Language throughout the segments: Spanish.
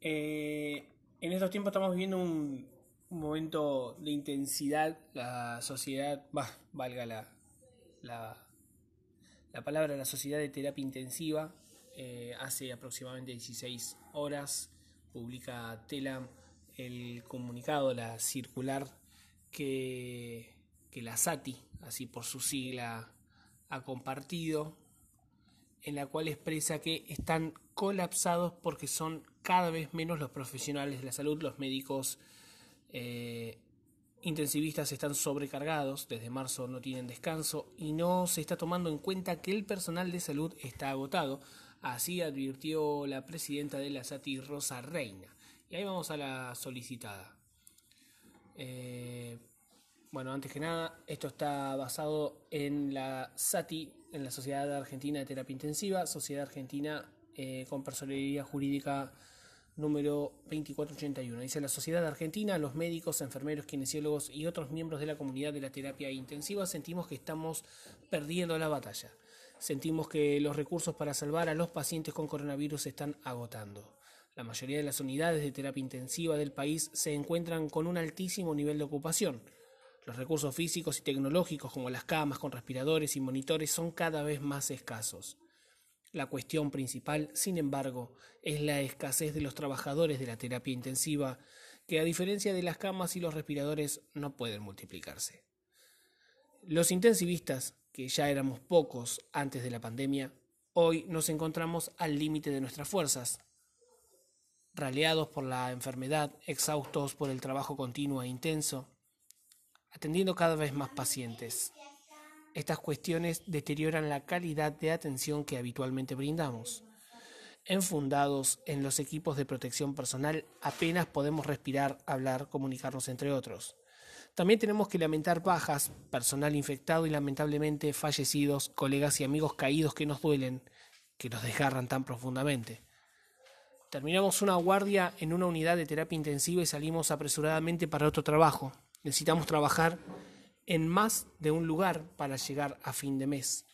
Eh, en estos tiempos estamos viviendo un, momento de intensidad. La sociedad, valga la, la, la, palabra, la sociedad de terapia intensiva, eh, hace aproximadamente 16 horas publica Telam el comunicado, la circular que, que la SATI, así por su sigla, ha compartido en la cual expresa que están colapsados porque son cada vez menos los profesionales de la salud, los médicos eh, intensivistas están sobrecargados, desde marzo no tienen descanso y no se está tomando en cuenta que el personal de salud está agotado, así advirtió la presidenta de la SATI, Rosa Reina. Y ahí vamos a la solicitada. Eh, bueno, antes que nada, esto está basado en la SATI, en la Sociedad Argentina de Terapia Intensiva, Sociedad Argentina eh, con Personalidad Jurídica número 2481. Dice la Sociedad Argentina, los médicos, enfermeros, kinesiólogos y otros miembros de la comunidad de la terapia intensiva sentimos que estamos perdiendo la batalla. Sentimos que los recursos para salvar a los pacientes con coronavirus se están agotando. La mayoría de las unidades de terapia intensiva del país se encuentran con un altísimo nivel de ocupación. Los recursos físicos y tecnológicos como las camas con respiradores y monitores son cada vez más escasos. La cuestión principal, sin embargo, es la escasez de los trabajadores de la terapia intensiva, que a diferencia de las camas y los respiradores no pueden multiplicarse. Los intensivistas, que ya éramos pocos antes de la pandemia, hoy nos encontramos al límite de nuestras fuerzas, raleados por la enfermedad, exhaustos por el trabajo continuo e intenso, atendiendo cada vez más pacientes. Estas cuestiones deterioran la calidad de atención que habitualmente brindamos. Enfundados en los equipos de protección personal, apenas podemos respirar, hablar, comunicarnos entre otros. También tenemos que lamentar bajas, personal infectado y lamentablemente fallecidos, colegas y amigos caídos que nos duelen, que nos desgarran tan profundamente. Terminamos una guardia en una unidad de terapia intensiva y salimos apresuradamente para otro trabajo. Necesitamos trabajar en más de un lugar para llegar a fin de mes.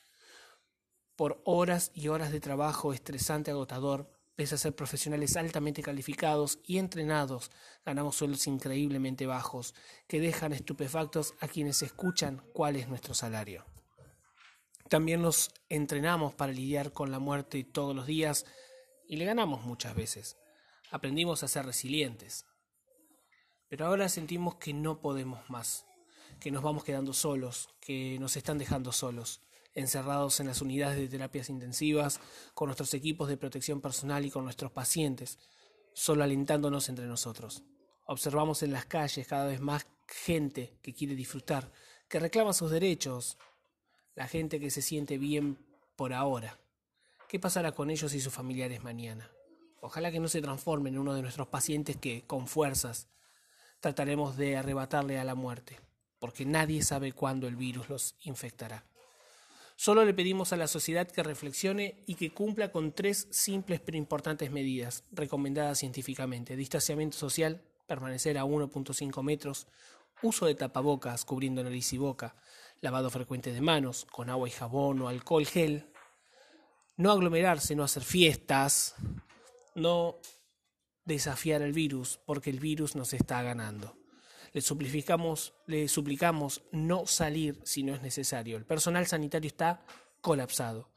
Por horas y horas de trabajo estresante, agotador, pese a ser profesionales altamente calificados y entrenados, ganamos sueldos increíblemente bajos que dejan estupefactos a quienes escuchan cuál es nuestro salario. También nos entrenamos para lidiar con la muerte todos los días y le ganamos muchas veces. Aprendimos a ser resilientes, pero ahora sentimos que no podemos más, que nos vamos quedando solos, que nos están dejando solos, encerrados en las unidades de terapias intensivas, con nuestros equipos de protección personal y con nuestros pacientes, solo alentándonos entre nosotros. Observamos en las calles cada vez más gente que quiere disfrutar, que reclama sus derechos, la gente que se siente bien por ahora. ¿Qué pasará con ellos y sus familiares mañana? Ojalá que no se transformen en uno de nuestros pacientes que, con fuerzas, trataremos de arrebatarle a la muerte, porque nadie sabe cuándo el virus los infectará. Solo le pedimos a la sociedad que reflexione y que cumpla con tres simples pero importantes medidas recomendadas científicamente. Distanciamiento social, permanecer a 1.5 metros, uso de tapabocas cubriendo nariz y boca, lavado frecuente de manos con agua y jabón o alcohol gel, no aglomerarse, no hacer fiestas, no desafiar al virus porque el virus nos está ganando. Le suplicamos, le suplicamos no salir si no es necesario. El personal sanitario está colapsado.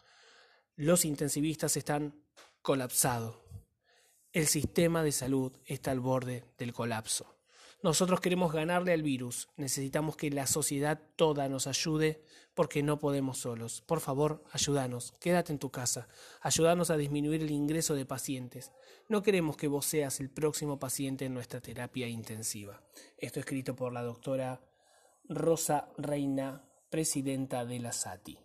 Los intensivistas están colapsados. El sistema de salud está al borde del colapso. Nosotros queremos ganarle al virus. Necesitamos que la sociedad toda nos ayude porque no podemos solos. Por favor, ayúdanos. Quédate en tu casa. Ayúdanos a disminuir el ingreso de pacientes. No queremos que vos seas el próximo paciente en nuestra terapia intensiva. Esto escrito por la doctora Rosa Reina, presidenta de la SATI.